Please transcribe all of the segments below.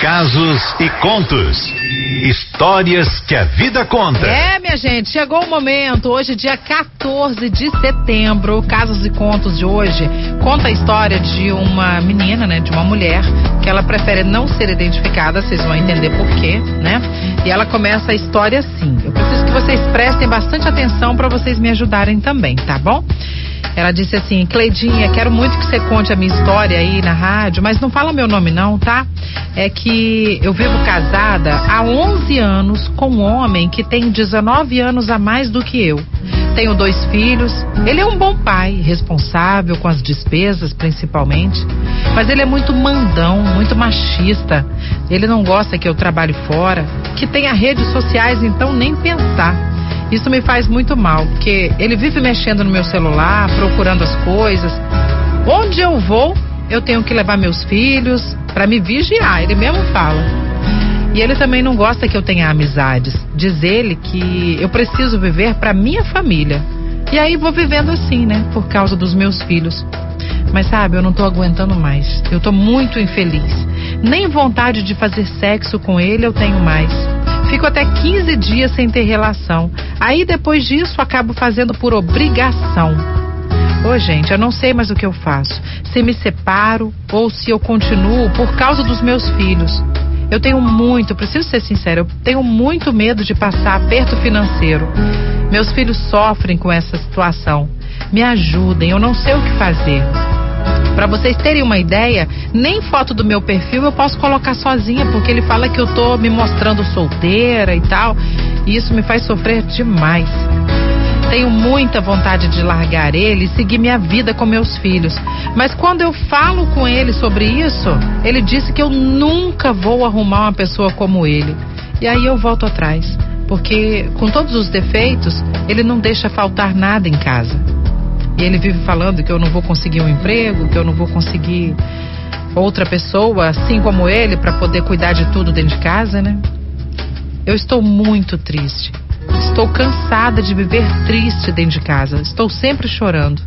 Casos e contos. Histórias que a vida conta. É, minha gente, chegou o momento. Hoje, dia 14 de setembro, Casos e Contos de hoje conta a história de uma menina, né, de uma mulher, que ela prefere não ser identificada, vocês vão entender por quê, né? E ela começa a história assim. Eu preciso que vocês prestem bastante atenção para vocês me ajudarem também, tá bom? Ela disse assim: Cleidinha, quero muito que você conte a minha história aí na rádio, mas não fala meu nome, não, tá? É que eu vivo casada há 11 anos com um homem que tem 19 anos a mais do que eu. Tenho dois filhos. Ele é um bom pai, responsável com as despesas, principalmente. Mas ele é muito mandão, muito machista. Ele não gosta que eu trabalhe fora, que tenha redes sociais, então nem pensar. Isso me faz muito mal, porque ele vive mexendo no meu celular, procurando as coisas. Onde eu vou, eu tenho que levar meus filhos para me vigiar, ele mesmo fala. E ele também não gosta que eu tenha amizades. Diz ele que eu preciso viver para minha família. E aí vou vivendo assim, né, por causa dos meus filhos. Mas sabe, eu não tô aguentando mais. Eu tô muito infeliz. Nem vontade de fazer sexo com ele eu tenho mais. Fico até 15 dias sem ter relação. Aí depois disso acabo fazendo por obrigação. Ô gente, eu não sei mais o que eu faço. Se me separo ou se eu continuo por causa dos meus filhos. Eu tenho muito, preciso ser sincero, eu tenho muito medo de passar aperto financeiro. Meus filhos sofrem com essa situação. Me ajudem, eu não sei o que fazer. Para vocês terem uma ideia, nem foto do meu perfil eu posso colocar sozinha, porque ele fala que eu tô me mostrando solteira e tal. E isso me faz sofrer demais. Tenho muita vontade de largar ele e seguir minha vida com meus filhos. Mas quando eu falo com ele sobre isso, ele disse que eu nunca vou arrumar uma pessoa como ele. E aí eu volto atrás, porque com todos os defeitos, ele não deixa faltar nada em casa. E ele vive falando que eu não vou conseguir um emprego, que eu não vou conseguir outra pessoa assim como ele para poder cuidar de tudo dentro de casa, né? Eu estou muito triste. Estou cansada de viver triste dentro de casa. Estou sempre chorando.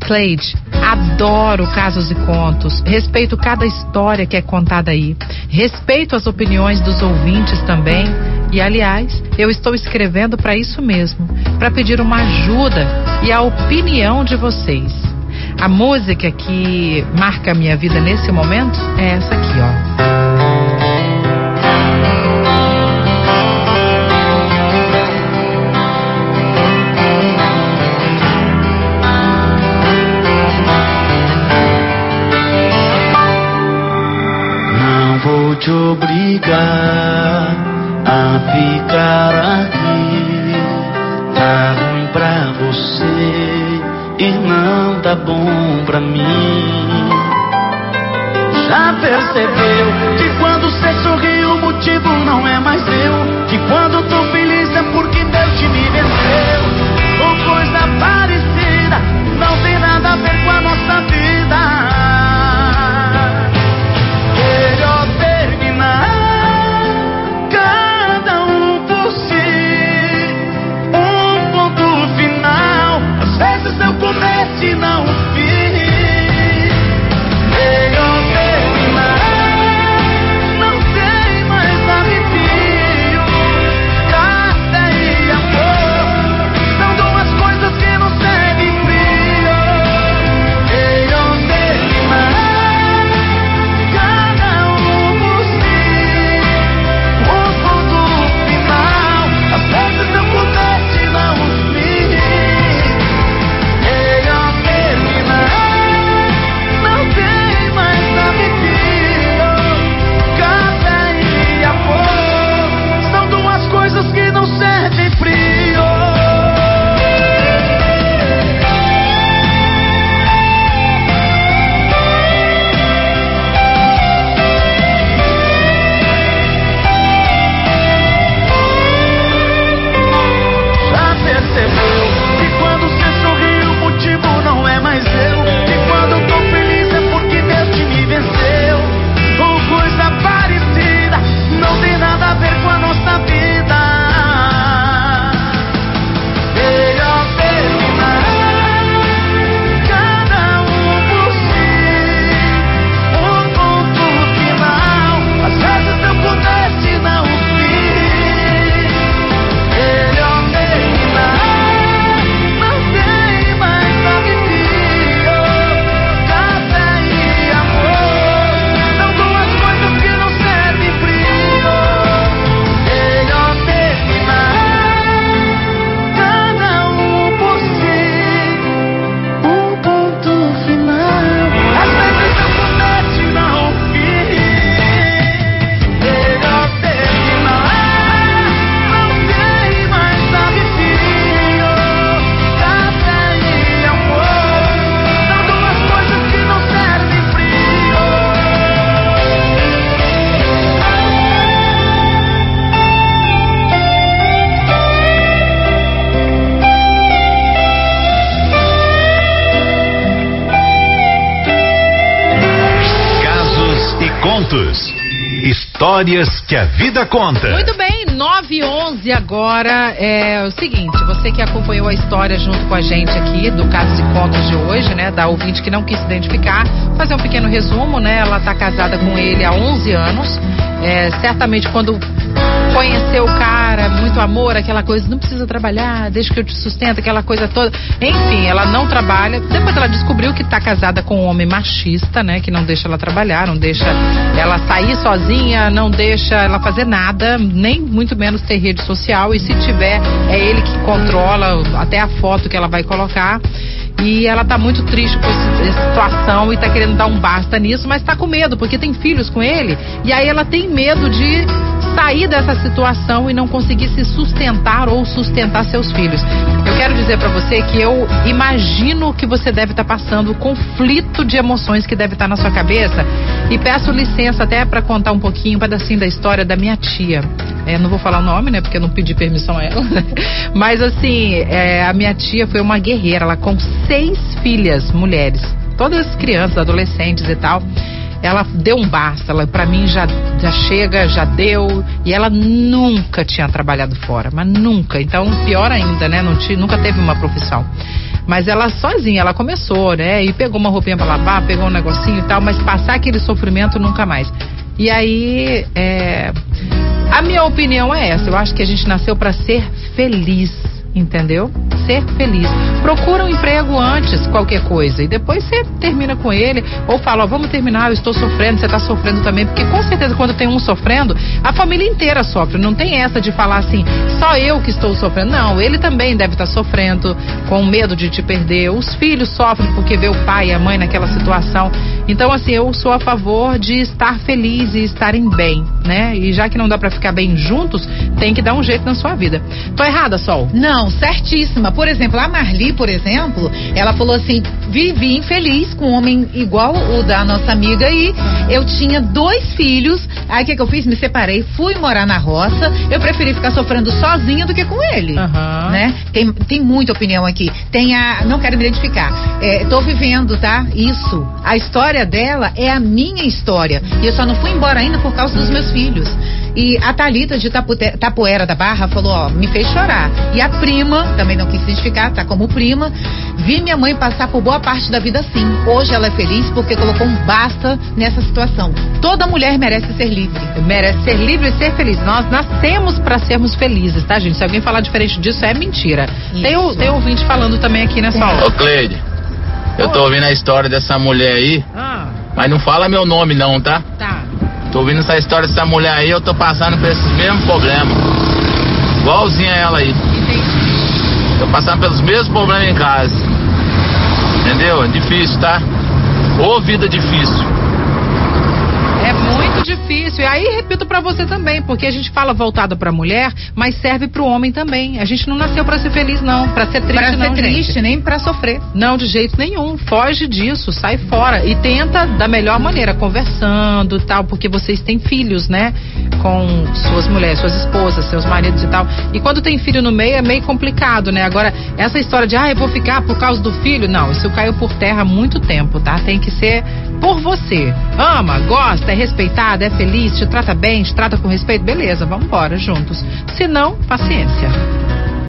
Cleide, adoro casos e contos. Respeito cada história que é contada aí. Respeito as opiniões dos ouvintes também. E aliás, eu estou escrevendo para isso mesmo, para pedir uma ajuda e a opinião de vocês. A música que marca a minha vida nesse momento é essa aqui, ó. Tá bom pra mim. Já percebeu que Contos. Histórias que a vida conta. Muito bem, 9 e 11 agora. É o seguinte, você que acompanhou a história junto com a gente aqui do caso de contos de hoje, né? Da ouvinte que não quis se identificar, fazer um pequeno resumo, né? Ela está casada com ele há 11 anos. É, certamente quando conheceu o cara, muito amor, aquela coisa, não precisa trabalhar, deixa que eu te sustento, aquela coisa toda. Enfim, ela não trabalha. Depois ela descobriu que está casada com um homem machista, né? Que não deixa ela trabalhar, não deixa ela sair sozinha, não deixa ela fazer nada, nem muito menos ter rede social. E se tiver, é ele que controla até a foto que ela vai colocar. E ela tá muito triste com essa situação e tá querendo dar um basta nisso, mas tá com medo, porque tem filhos com ele. E aí ela tem medo de sair dessa situação e não conseguir se sustentar ou sustentar seus filhos. Eu quero dizer para você que eu imagino que você deve estar tá passando o conflito de emoções que deve estar tá na sua cabeça e peço licença até para contar um pouquinho, um pedacinho da história da minha tia. É, não vou falar o nome, né? Porque eu não pedi permissão a ela. Mas assim, é, a minha tia foi uma guerreira, ela com seis filhas, mulheres, todas crianças, adolescentes e tal ela deu um basta, ela para mim já, já chega, já deu, e ela nunca tinha trabalhado fora, mas nunca. Então, pior ainda, né? Não tinha, nunca teve uma profissão. Mas ela sozinha, ela começou, né? E pegou uma roupinha para lavar, pegou um negocinho e tal, mas passar aquele sofrimento nunca mais. E aí, é... a minha opinião é essa. Eu acho que a gente nasceu para ser feliz entendeu? Ser feliz. Procura um emprego antes, qualquer coisa, e depois você termina com ele, ou fala, ó, vamos terminar, eu estou sofrendo, você está sofrendo também, porque com certeza quando tem um sofrendo, a família inteira sofre. Não tem essa de falar assim, só eu que estou sofrendo. Não, ele também deve estar sofrendo, com medo de te perder. Os filhos sofrem porque vê o pai e a mãe naquela situação. Então, assim, eu sou a favor de estar feliz e estarem bem, né? E já que não dá para ficar bem juntos, tem que dar um jeito na sua vida. Tô errada, Sol? Não. Certíssima. Por exemplo, a Marli, por exemplo, ela falou assim: vivi infeliz com um homem igual o da nossa amiga e eu tinha dois filhos. Aí o que, que eu fiz? Me separei, fui morar na roça. Eu preferi ficar sofrendo sozinha do que com ele. Uhum. Né? Tem, tem muita opinião aqui. Tem a. Não quero me identificar. É, tô vivendo, tá? Isso. A história dela é a minha história. E eu só não fui embora ainda por causa dos meus filhos. E a Talita de Tapute, Tapoeira da Barra falou, ó, me fez chorar. E a prima, também não quis identificar, tá como prima, vi minha mãe passar por boa parte da vida assim. Hoje ela é feliz porque colocou um basta nessa situação. Toda mulher merece ser livre. Merece ser livre e ser feliz. Nós nascemos para sermos felizes, tá, gente? Se alguém falar diferente disso, é mentira. Tem, o, tem ouvinte falando também aqui nessa hora. Ô, Cleide, eu tô ouvindo a história dessa mulher aí, ah. Mas não fala meu nome não, tá? Tá. Tô ouvindo essa história dessa mulher aí, eu tô passando por esses mesmos problemas. Igualzinha ela aí. Entendi. Tô passando pelos mesmos problemas em casa. Entendeu? É difícil, tá? Ô vida difícil. É muito difícil. E aí repito para você também, porque a gente fala voltado para mulher, mas serve para o homem também. A gente não nasceu para ser feliz não, para ser triste pra não, ser triste, gente. nem para sofrer. Não, de jeito nenhum. Foge disso, sai fora e tenta da melhor maneira, conversando e tal, porque vocês têm filhos, né? Com suas mulheres, suas esposas, seus maridos e tal. E quando tem filho no meio é meio complicado, né? Agora, essa história de, ah, eu vou ficar por causa do filho, não, isso caiu por terra há muito tempo, tá? Tem que ser por você. Ama, gosta, é respeitada, é feliz, te trata bem, te trata com respeito, beleza, vamos embora juntos. Se não, paciência.